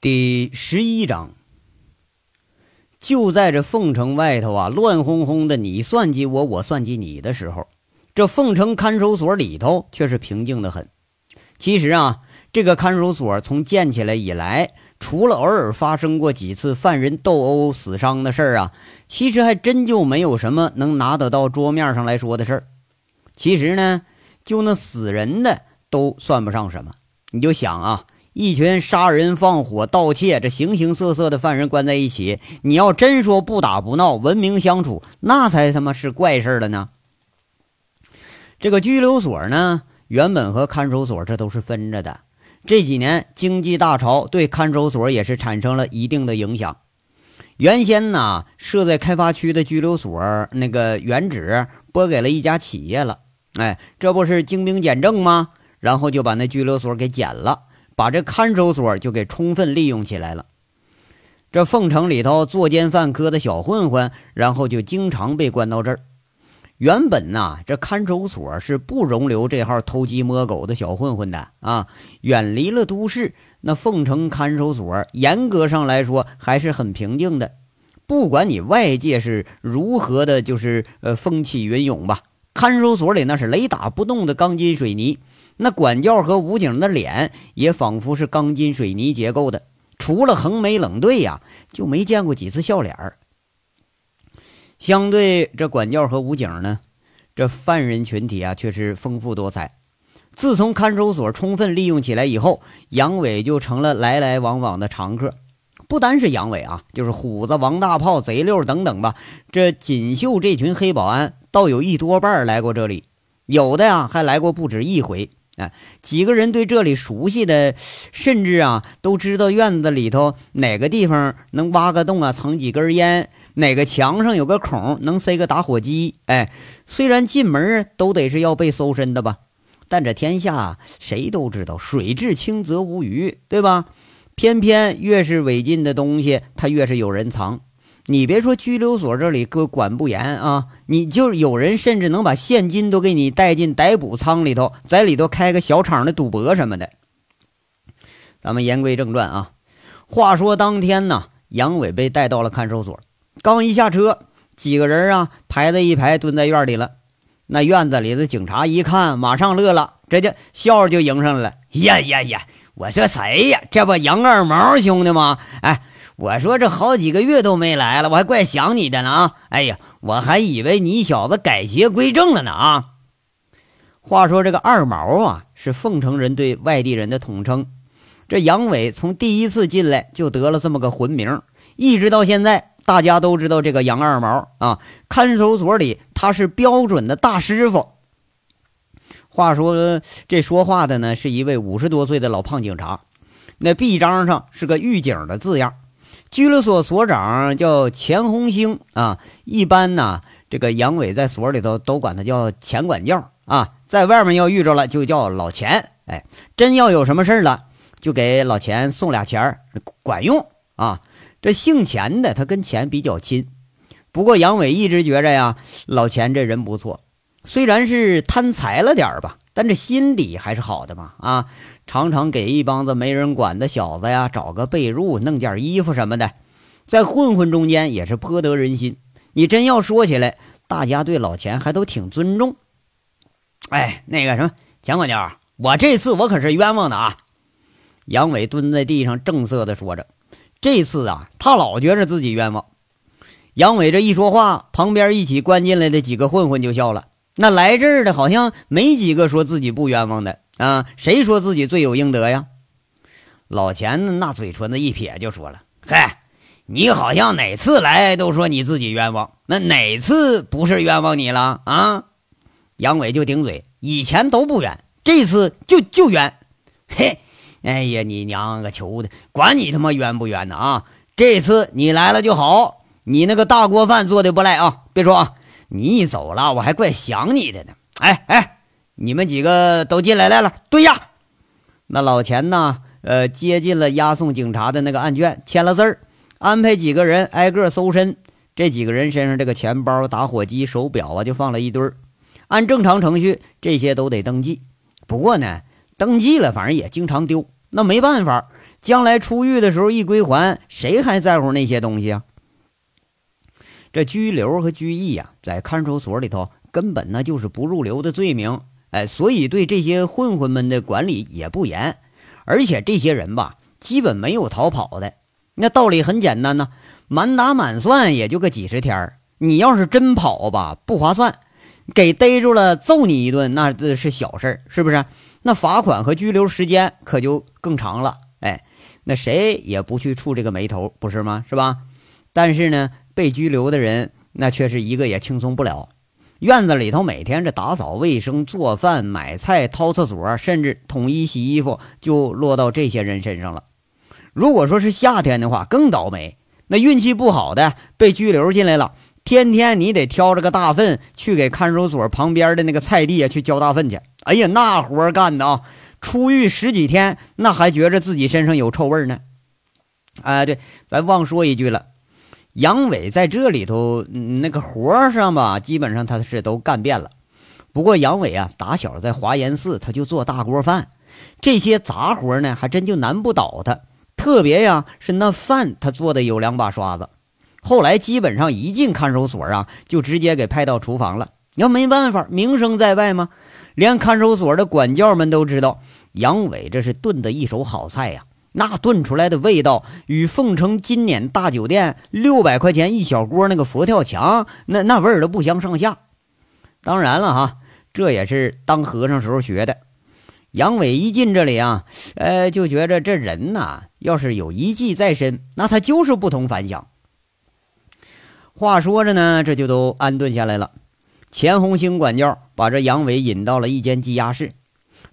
第十一章，就在这凤城外头啊，乱哄哄的，你算计我，我算计你的时候，这凤城看守所里头却是平静的很。其实啊，这个看守所从建起来以来，除了偶尔发生过几次犯人斗殴死伤的事儿啊，其实还真就没有什么能拿得到桌面上来说的事儿。其实呢，就那死人的都算不上什么。你就想啊。一群杀人放火、盗窃，这形形色色的犯人关在一起，你要真说不打不闹、文明相处，那才他妈是怪事儿了呢。这个拘留所呢，原本和看守所这都是分着的。这几年经济大潮对看守所也是产生了一定的影响。原先呢，设在开发区的拘留所那个原址拨给了一家企业了，哎，这不是精兵简政吗？然后就把那拘留所给减了。把这看守所就给充分利用起来了。这凤城里头作奸犯科的小混混，然后就经常被关到这儿。原本呐，这看守所是不容留这号偷鸡摸狗的小混混的啊。远离了都市，那凤城看守所严格上来说还是很平静的。不管你外界是如何的，就是呃风起云涌吧，看守所里那是雷打不动的钢筋水泥。那管教和武警的脸也仿佛是钢筋水泥结构的，除了横眉冷对呀，就没见过几次笑脸儿。相对这管教和武警呢，这犯人群体啊却是丰富多彩。自从看守所充分利用起来以后，杨伟就成了来来往往的常客。不单是杨伟啊，就是虎子、王大炮、贼六等等吧。这锦绣这群黑保安，倒有一多半来过这里，有的呀还来过不止一回。哎，几个人对这里熟悉的，甚至啊都知道院子里头哪个地方能挖个洞啊藏几根烟，哪个墙上有个孔能塞个打火机。哎，虽然进门都得是要被搜身的吧，但这天下谁都知道水至清则无鱼，对吧？偏偏越是违禁的东西，它越是有人藏。你别说拘留所这里各管不严啊，你就有人甚至能把现金都给你带进逮捕仓里头，在里头开个小厂的赌博什么的。咱们言归正传啊，话说当天呢，杨伟被带到了看守所，刚一下车，几个人啊排在一排蹲在院里了。那院子里的警察一看，马上乐了，这就笑着就迎上来了。呀呀呀！我说谁呀？这不杨二毛兄弟吗？哎。我说这好几个月都没来了，我还怪想你的呢啊！哎呀，我还以为你小子改邪归正了呢啊！话说这个二毛啊，是凤城人对外地人的统称。这杨伟从第一次进来就得了这么个混名，一直到现在，大家都知道这个杨二毛啊。看守所里他是标准的大师傅。话说这说话的呢，是一位五十多岁的老胖警察，那臂章上是个狱警的字样。拘留所所长叫钱红星啊，一般呢，这个杨伟在所里头都管他叫钱管教啊，在外面要遇着了就叫老钱，哎，真要有什么事了，就给老钱送俩钱，管用啊。这姓钱的他跟钱比较亲，不过杨伟一直觉着呀，老钱这人不错，虽然是贪财了点吧，但这心底还是好的嘛啊。常常给一帮子没人管的小子呀找个被褥、弄件衣服什么的，在混混中间也是颇得人心。你真要说起来，大家对老钱还都挺尊重。哎，那个什么钱管家，我这次我可是冤枉的啊！杨伟蹲在地上正色的说着：“这次啊，他老觉着自己冤枉。”杨伟这一说话，旁边一起关进来的几个混混就笑了。那来这儿的好像没几个说自己不冤枉的。啊，谁说自己罪有应得呀？老钱那嘴唇子一撇，就说了：“嗨，你好像哪次来都说你自己冤枉，那哪次不是冤枉你了啊？”杨伟就顶嘴：“以前都不冤，这次就就冤。”嘿，哎呀，你娘个球的，管你他妈冤不冤呢啊！这次你来了就好，你那个大锅饭做的不赖啊！别说啊，你一走了，我还怪想你的呢。哎哎。你们几个都进来来了，蹲下。那老钱呢？呃，接进了押送警察的那个案卷，签了字儿，安排几个人挨个搜身。这几个人身上这个钱包、打火机、手表啊，就放了一堆儿。按正常程序，这些都得登记。不过呢，登记了，反正也经常丢。那没办法，将来出狱的时候一归还，谁还在乎那些东西啊？这拘留和拘役呀，在看守所里头根本那就是不入流的罪名，哎，所以对这些混混们的管理也不严，而且这些人吧，基本没有逃跑的。那道理很简单呢，满打满算也就个几十天你要是真跑吧，不划算，给逮住了揍你一顿那是小事是不是？那罚款和拘留时间可就更长了。哎，那谁也不去触这个霉头，不是吗？是吧？但是呢。被拘留的人，那却是一个也轻松不了。院子里头每天这打扫卫生、做饭、买菜、掏厕所，甚至统一洗衣服，就落到这些人身上了。如果说是夏天的话，更倒霉。那运气不好的被拘留进来了，天天你得挑着个大粪去给看守所旁边的那个菜地啊去浇大粪去。哎呀，那活干的啊！出狱十几天，那还觉着自己身上有臭味呢。哎，对，咱忘说一句了。杨伟在这里头那个活上吧，基本上他是都干遍了。不过杨伟啊，打小在华严寺他就做大锅饭，这些杂活呢还真就难不倒他。特别呀是那饭他做的有两把刷子。后来基本上一进看守所啊，就直接给派到厨房了。要没办法，名声在外嘛，连看守所的管教们都知道杨伟这是炖的一手好菜呀。那炖出来的味道与凤城金辇大酒店六百块钱一小锅那个佛跳墙，那那味儿都不相上下。当然了哈，这也是当和尚时候学的。杨伟一进这里啊，呃，就觉着这人呐，要是有一技在身，那他就是不同凡响。话说着呢，这就都安顿下来了。钱红星管教把这杨伟引到了一间羁押室，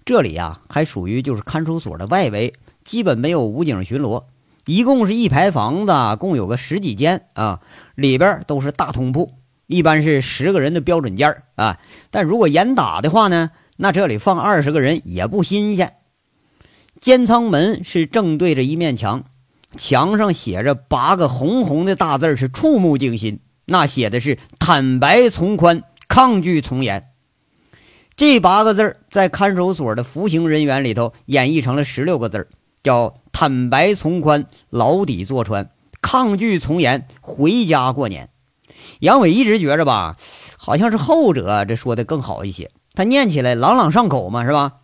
这里呀，还属于就是看守所的外围。基本没有武警巡逻，一共是一排房子，共有个十几间啊，里边都是大通铺，一般是十个人的标准间啊。但如果严打的话呢，那这里放二十个人也不新鲜。监仓门是正对着一面墙，墙上写着八个红红的大字，是触目惊心。那写的是“坦白从宽，抗拒从严”。这八个字在看守所的服刑人员里头演绎成了十六个字叫坦白从宽，牢底坐穿；抗拒从严，回家过年。杨伟一直觉着吧，好像是后者这说的更好一些。他念起来朗朗上口嘛，是吧？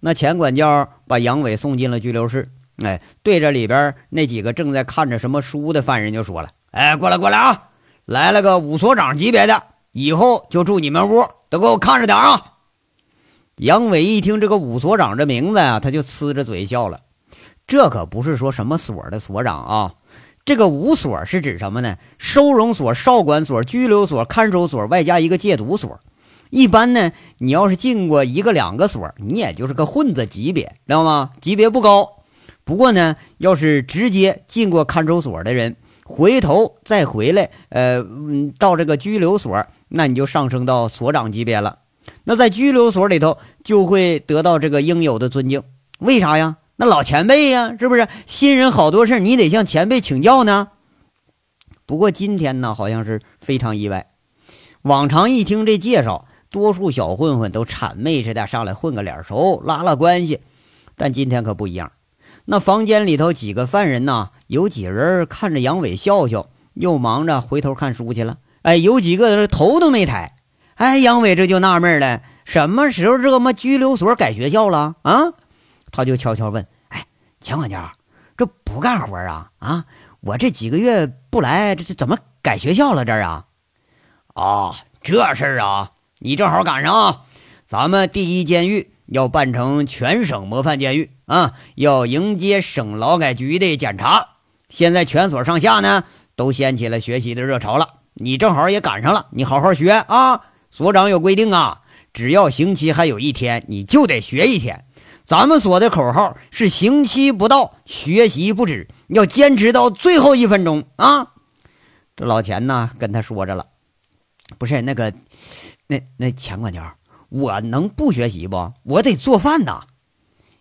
那钱管教把杨伟送进了拘留室，哎，对着里边那几个正在看着什么书的犯人就说了：“哎，过来过来啊，来了个武所长级别的，以后就住你们屋，都给我看着点啊。”杨伟一听这个武所长这名字呀，他就呲着嘴笑了。这可不是说什么所的所长啊，这个武所是指什么呢？收容所、少管所、拘留所、看守所，外加一个戒毒所。一般呢，你要是进过一个两个所，你也就是个混子级别，知道吗？级别不高。不过呢，要是直接进过看守所的人，回头再回来，呃，到这个拘留所，那你就上升到所长级别了。那在拘留所里头就会得到这个应有的尊敬，为啥呀？那老前辈呀，是不是？新人好多事你得向前辈请教呢。不过今天呢，好像是非常意外。往常一听这介绍，多数小混混都谄媚似的上来混个脸熟，拉拉关系。但今天可不一样。那房间里头几个犯人呢，有几人看着杨伟笑笑，又忙着回头看书去了。哎，有几个头都没抬。哎，杨伟这就纳闷了，什么时候这么拘留所改学校了啊？他就悄悄问：“哎，钱管家，这不干活啊？啊，我这几个月不来，这这怎么改学校了？这啊？啊，这事儿啊，你正好赶上啊！咱们第一监狱要办成全省模范监狱啊，要迎接省劳改局的检查。现在全所上下呢，都掀起了学习的热潮了，你正好也赶上了，你好好学啊！”所长有规定啊，只要刑期还有一天，你就得学一天。咱们所的口号是：刑期不到，学习不止，要坚持到最后一分钟啊！这老钱呢，跟他说着了，不是那个，那那钱管家，我能不学习不？我得做饭呐。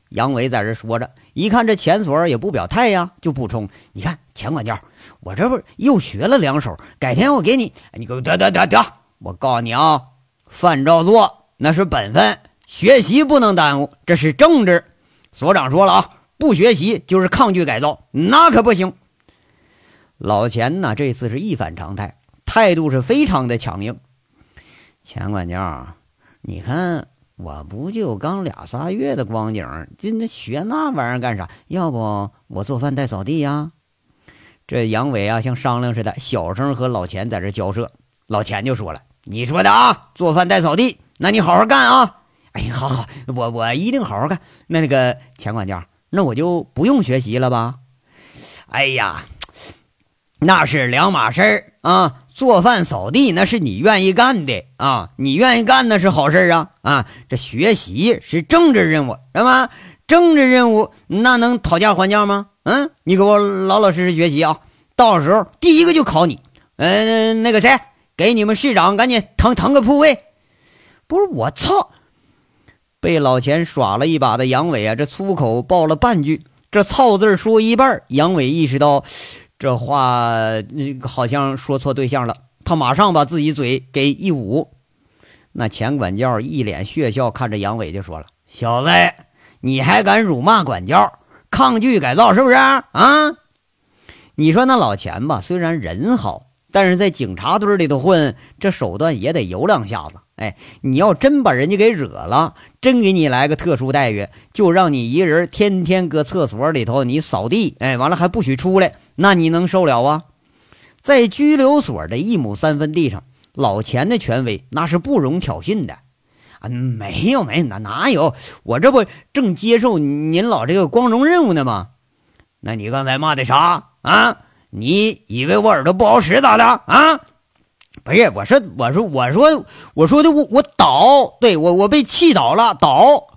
杨伟在这说着，一看这钱所也不表态呀，就补充：你看钱管家，我这不又学了两手，改天我给你，你给我得得得得。我告诉你啊，饭照做那是本分，学习不能耽误，这是政治。所长说了啊，不学习就是抗拒改造，那可不行。老钱呢，这次是一反常态，态度是非常的强硬。钱管教，你看我不就刚俩仨月的光景，就那学那玩意儿干啥？要不我做饭带扫地呀？这杨伟啊，像商量似的，小声和老钱在这交涉。老钱就说了：“你说的啊，做饭带扫地，那你好好干啊！哎，好好，我我一定好好干。那那个钱管家，那我就不用学习了吧？哎呀，那是两码事儿啊！做饭扫地那是你愿意干的啊，你愿意干那是好事啊啊！这学习是政治任务，是吧？政治任务那能讨价还价吗？嗯，你给我老老实实学习啊，到时候第一个就考你。嗯，那个谁。”给你们市长赶紧腾腾个铺位！不是我操！被老钱耍了一把的杨伟啊，这粗口爆了半句，这“操”字说一半，杨伟意识到这话好像说错对象了，他马上把自己嘴给一捂。那钱管教一脸血笑，看着杨伟就说了：“小子，你还敢辱骂管教，抗拒改造是不是啊？你说那老钱吧，虽然人好。”但是在警察堆里头混，这手段也得有两下子。哎，你要真把人家给惹了，真给你来个特殊待遇，就让你一人天天搁厕所里头你扫地，哎，完了还不许出来，那你能受了啊？在拘留所的一亩三分地上，老钱的权威那是不容挑衅的。啊，没有没有，哪哪有？我这不正接受您老这个光荣任务呢吗？那你刚才骂的啥啊？你以为我耳朵不好使咋的啊？不是，我说，我说，我说，我说的，我我倒，对我我被气倒了，倒。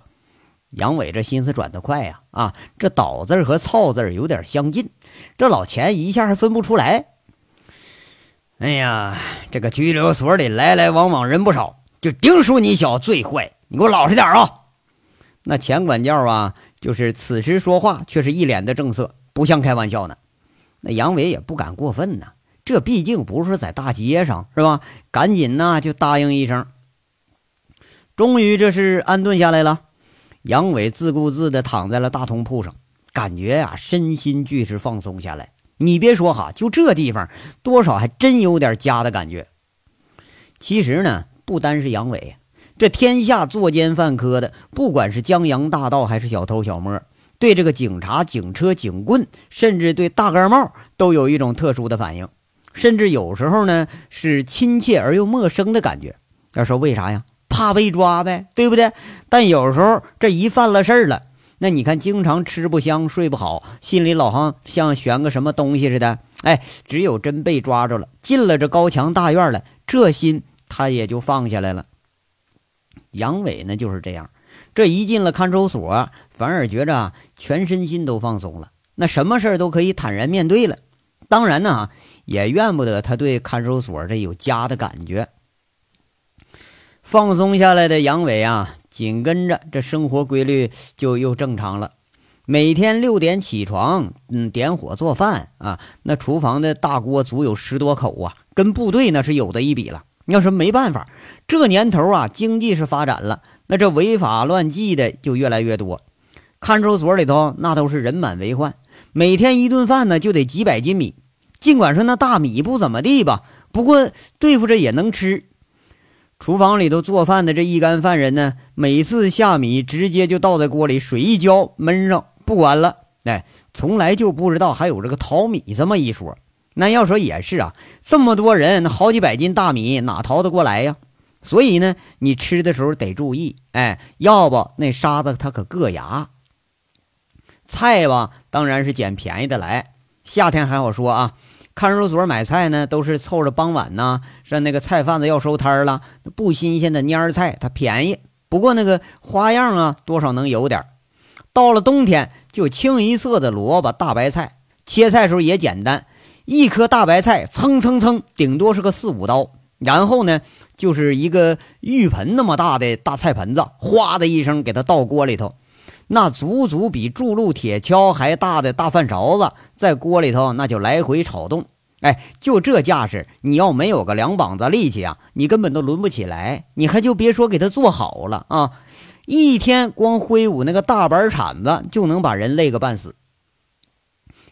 杨伟这心思转得快呀，啊，这倒字和操字有点相近，这老钱一下还分不出来。哎呀，这个拘留所里来来往往人不少，就丁叔你小子最坏，你给我老实点啊！那钱管教啊，就是此时说话却是一脸的正色，不像开玩笑呢。那杨伟也不敢过分呐，这毕竟不是在大街上，是吧？赶紧呢就答应一声。终于这是安顿下来了，杨伟自顾自地躺在了大通铺上，感觉呀身心俱是放松下来。你别说哈，就这地方多少还真有点家的感觉。其实呢，不单是杨伟，这天下作奸犯科的，不管是江洋大盗还是小偷小摸。对这个警察、警车、警棍，甚至对大盖帽，都有一种特殊的反应，甚至有时候呢是亲切而又陌生的感觉。要说为啥呀？怕被抓呗，对不对？但有时候这一犯了事儿了，那你看，经常吃不香、睡不好，心里老像像悬个什么东西似的。哎，只有真被抓着了，进了这高墙大院了，这心他也就放下来了。杨伟呢就是这样。这一进了看守所，反而觉着啊全身心都放松了，那什么事儿都可以坦然面对了。当然呢，也怨不得他对看守所这有家的感觉。放松下来的杨伟啊，紧跟着这生活规律就又正常了。每天六点起床，嗯，点火做饭啊，那厨房的大锅足有十多口啊，跟部队那是有的一比了。要是没办法，这年头啊，经济是发展了。那这违法乱纪的就越来越多，看守所里头那都是人满为患，每天一顿饭呢就得几百斤米。尽管说那大米不怎么地吧，不过对付着也能吃。厨房里头做饭的这一干犯人呢，每次下米直接就倒在锅里，水一浇焖上不管了。哎，从来就不知道还有这个淘米这么一说。那要说也是啊，这么多人，好几百斤大米哪淘得过来呀？所以呢，你吃的时候得注意，哎，要不那沙子它可硌牙。菜吧，当然是捡便宜的来。夏天还好说啊，看守所买菜呢，都是凑着傍晚呢，是那个菜贩子要收摊了，不新鲜的蔫菜它便宜，不过那个花样啊，多少能有点。到了冬天，就清一色的萝卜、大白菜，切菜时候也简单，一颗大白菜蹭蹭蹭，顶多是个四五刀。然后呢，就是一个浴盆那么大的大菜盆子，哗的一声给它倒锅里头，那足足比铸路铁锹还大的大饭勺子在锅里头，那就来回炒动。哎，就这架势，你要没有个两膀子力气啊，你根本都抡不起来。你还就别说给它做好了啊，一天光挥舞那个大板铲子就能把人累个半死。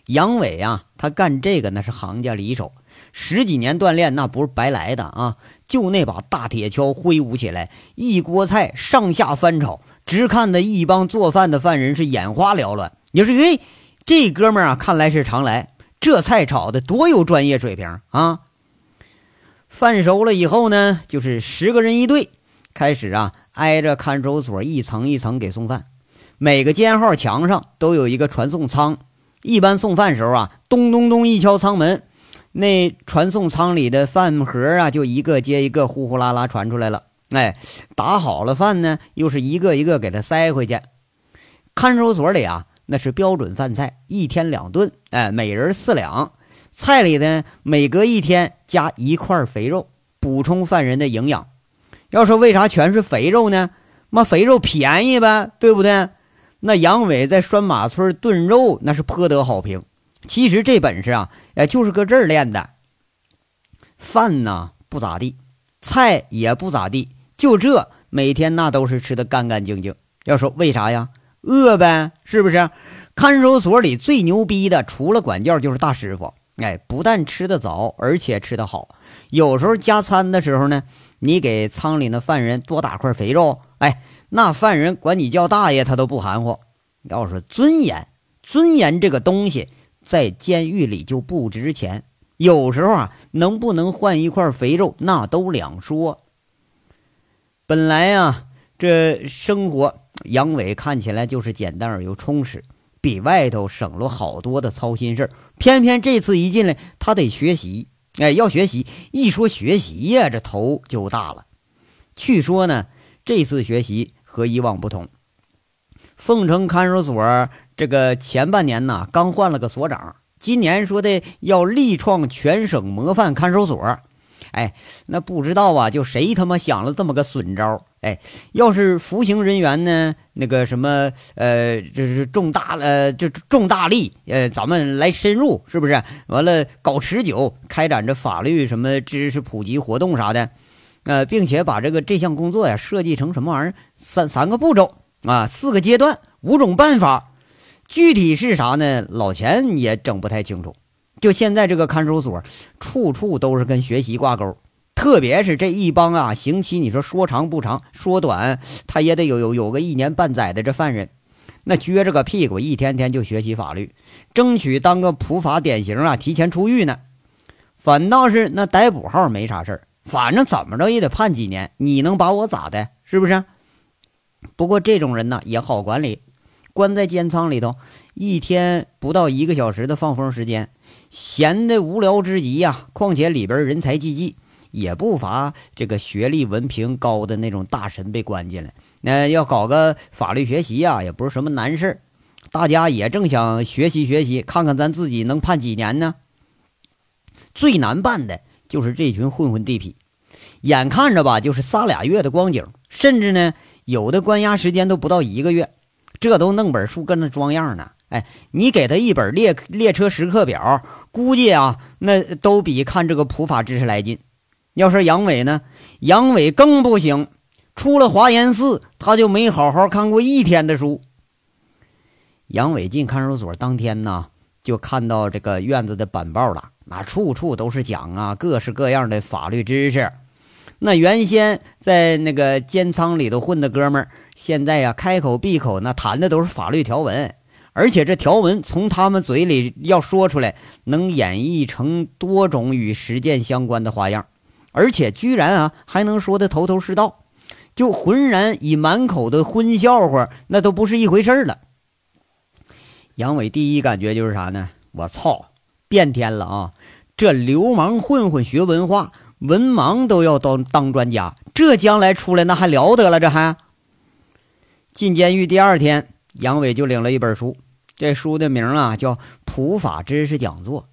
杨伟啊，他干这个那是行家里手，十几年锻炼那不是白来的啊！就那把大铁锹挥舞起来，一锅菜上下翻炒，直看的一帮做饭的犯人是眼花缭乱。你说，哎，这哥们儿啊，看来是常来，这菜炒的多有专业水平啊！饭熟了以后呢，就是十个人一队，开始啊，挨着看守所一层一层给送饭。每个监号墙上都有一个传送舱，一般送饭时候啊，咚咚咚一敲舱门，那传送舱里的饭盒啊，就一个接一个，呼呼啦啦传出来了。哎，打好了饭呢，又是一个一个给他塞回去。看守所里啊，那是标准饭菜，一天两顿，哎，每人四两。菜里呢，每隔一天加一块肥肉，补充犯人的营养。要说为啥全是肥肉呢？妈，肥肉便宜呗，对不对？那杨伟在拴马村炖肉，那是颇得好评。其实这本事啊，哎，就是搁这儿练的。饭呢不咋地，菜也不咋地，就这每天那都是吃的干干净净。要说为啥呀？饿呗，是不是？看守所里最牛逼的，除了管教，就是大师傅。哎，不但吃得早，而且吃得好。有时候加餐的时候呢，你给仓里那犯人多打块肥肉，哎，那犯人管你叫大爷，他都不含糊。要说尊严，尊严这个东西在监狱里就不值钱。有时候啊，能不能换一块肥肉，那都两说。本来啊，这生活杨伟看起来就是简单而又充实。比外头省了好多的操心事儿，偏偏这次一进来，他得学习。哎，要学习，一说学习呀，这头就大了。据说呢，这次学习和以往不同。凤城看守所这个前半年呢，刚换了个所长，今年说的要力创全省模范看守所。哎，那不知道啊，就谁他妈想了这么个损招？哎，要是服刑人员呢，那个什么，呃，这是重大呃，就重大力，呃，咱们来深入，是不是？完了，搞持久，开展着法律什么知识普及活动啥的，呃，并且把这个这项工作呀设计成什么玩意儿？三三个步骤啊，四个阶段，五种办法，具体是啥呢？老钱也整不太清楚。就现在这个看守所，处处都是跟学习挂钩，特别是这一帮啊，刑期你说说长不长，说短他也得有有有个一年半载的这犯人，那撅着个屁股一天天就学习法律，争取当个普法典型啊，提前出狱呢。反倒是那逮捕号没啥事儿，反正怎么着也得判几年，你能把我咋的？是不是？不过这种人呢也好管理，关在监仓里头，一天不到一个小时的放风时间。闲的无聊之极呀！况且里边人才济济，也不乏这个学历文凭高的那种大神被关进来。那要搞个法律学习呀，也不是什么难事大家也正想学习学习，看看咱自己能判几年呢？最难办的就是这群混混地痞，眼看着吧，就是仨俩月的光景，甚至呢，有的关押时间都不到一个月，这都弄本书跟那装样呢。哎，你给他一本列列车时刻表，估计啊，那都比看这个普法知识来劲。要说杨伟呢，杨伟更不行，出了华严寺，他就没好好看过一天的书。杨伟进看守所当天呢，就看到这个院子的板报了，那处处都是讲啊各式各样的法律知识。那原先在那个监仓里头混的哥们儿，现在呀开口闭口那谈的都是法律条文。而且这条文从他们嘴里要说出来，能演绎成多种与实践相关的花样，而且居然啊还能说的头头是道，就浑然以满口的荤笑话，那都不是一回事了。杨伟第一感觉就是啥呢？我操，变天了啊！这流氓混混学文化，文盲都要当当专家，这将来出来那还了得了？这还进监狱第二天，杨伟就领了一本书。这书的名啊叫《普法知识讲座》，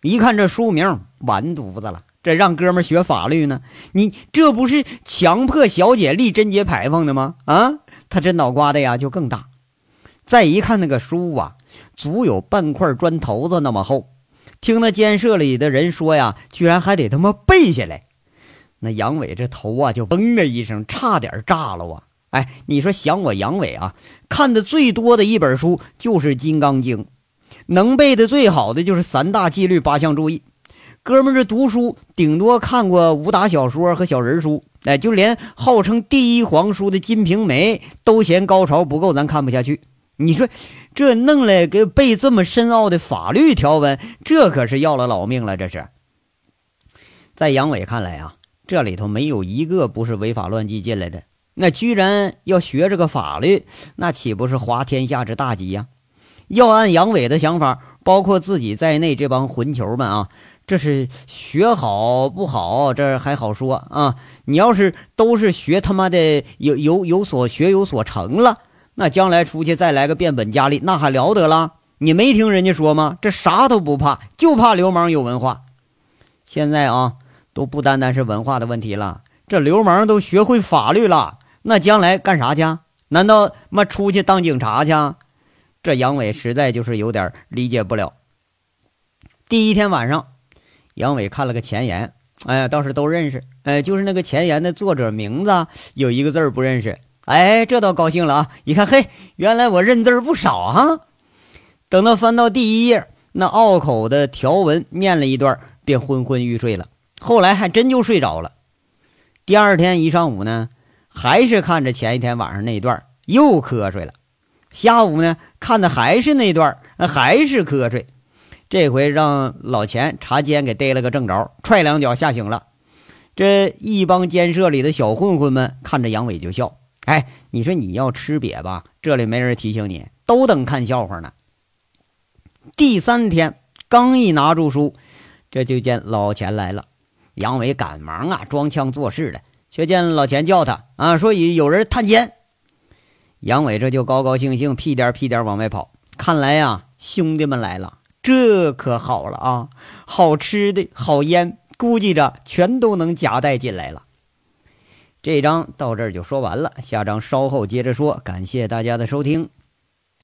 一看这书名完犊子了，这让哥们学法律呢？你这不是强迫小姐立贞节牌坊的吗？啊，他这脑瓜子呀就更大。再一看那个书啊，足有半块砖头子那么厚。听那监舍里的人说呀，居然还得他妈背下来。那杨伟这头啊就嘣的一声，差点炸了啊！哎，你说想我杨伟啊，看的最多的一本书就是《金刚经》，能背的最好的就是三大纪律八项注意。哥们儿这读书顶多看过武打小说和小人书，哎，就连号称第一皇叔的《金瓶梅》都嫌高潮不够，咱看不下去。你说这弄来给背这么深奥的法律条文，这可是要了老命了。这是在杨伟看来啊，这里头没有一个不是违法乱纪进来的。那居然要学这个法律，那岂不是滑天下之大稽呀？要按杨伟的想法，包括自己在内这帮混球们啊，这是学好不好？这还好说啊。你要是都是学他妈的有有有所学有所成了，那将来出去再来个变本加厉，那还了得了？你没听人家说吗？这啥都不怕，就怕流氓有文化。现在啊，都不单单是文化的问题了，这流氓都学会法律了。那将来干啥去？难道妈出去当警察去？这杨伟实在就是有点理解不了。第一天晚上，杨伟看了个前言，哎呀，倒是都认识。哎，就是那个前言的作者名字有一个字不认识。哎，这倒高兴了啊！一看，嘿，原来我认字不少啊。等到翻到第一页，那拗口的条文念了一段，便昏昏欲睡了。后来还真就睡着了。第二天一上午呢。还是看着前一天晚上那一段，又瞌睡了。下午呢，看的还是那段，还是瞌睡。这回让老钱查监给逮了个正着，踹两脚吓醒了。这一帮监舍里的小混混们看着杨伟就笑。哎，你说你要吃瘪吧，这里没人提醒你，都等看笑话呢。第三天刚一拿住书，这就见老钱来了。杨伟赶忙啊，装腔作势的。却见老钱叫他啊，说有有人探监。杨伟这就高高兴兴，屁颠屁颠往外跑。看来呀，兄弟们来了，这可好了啊，好吃的好烟，估计着全都能夹带进来了。这章到这儿就说完了，下章稍后接着说。感谢大家的收听。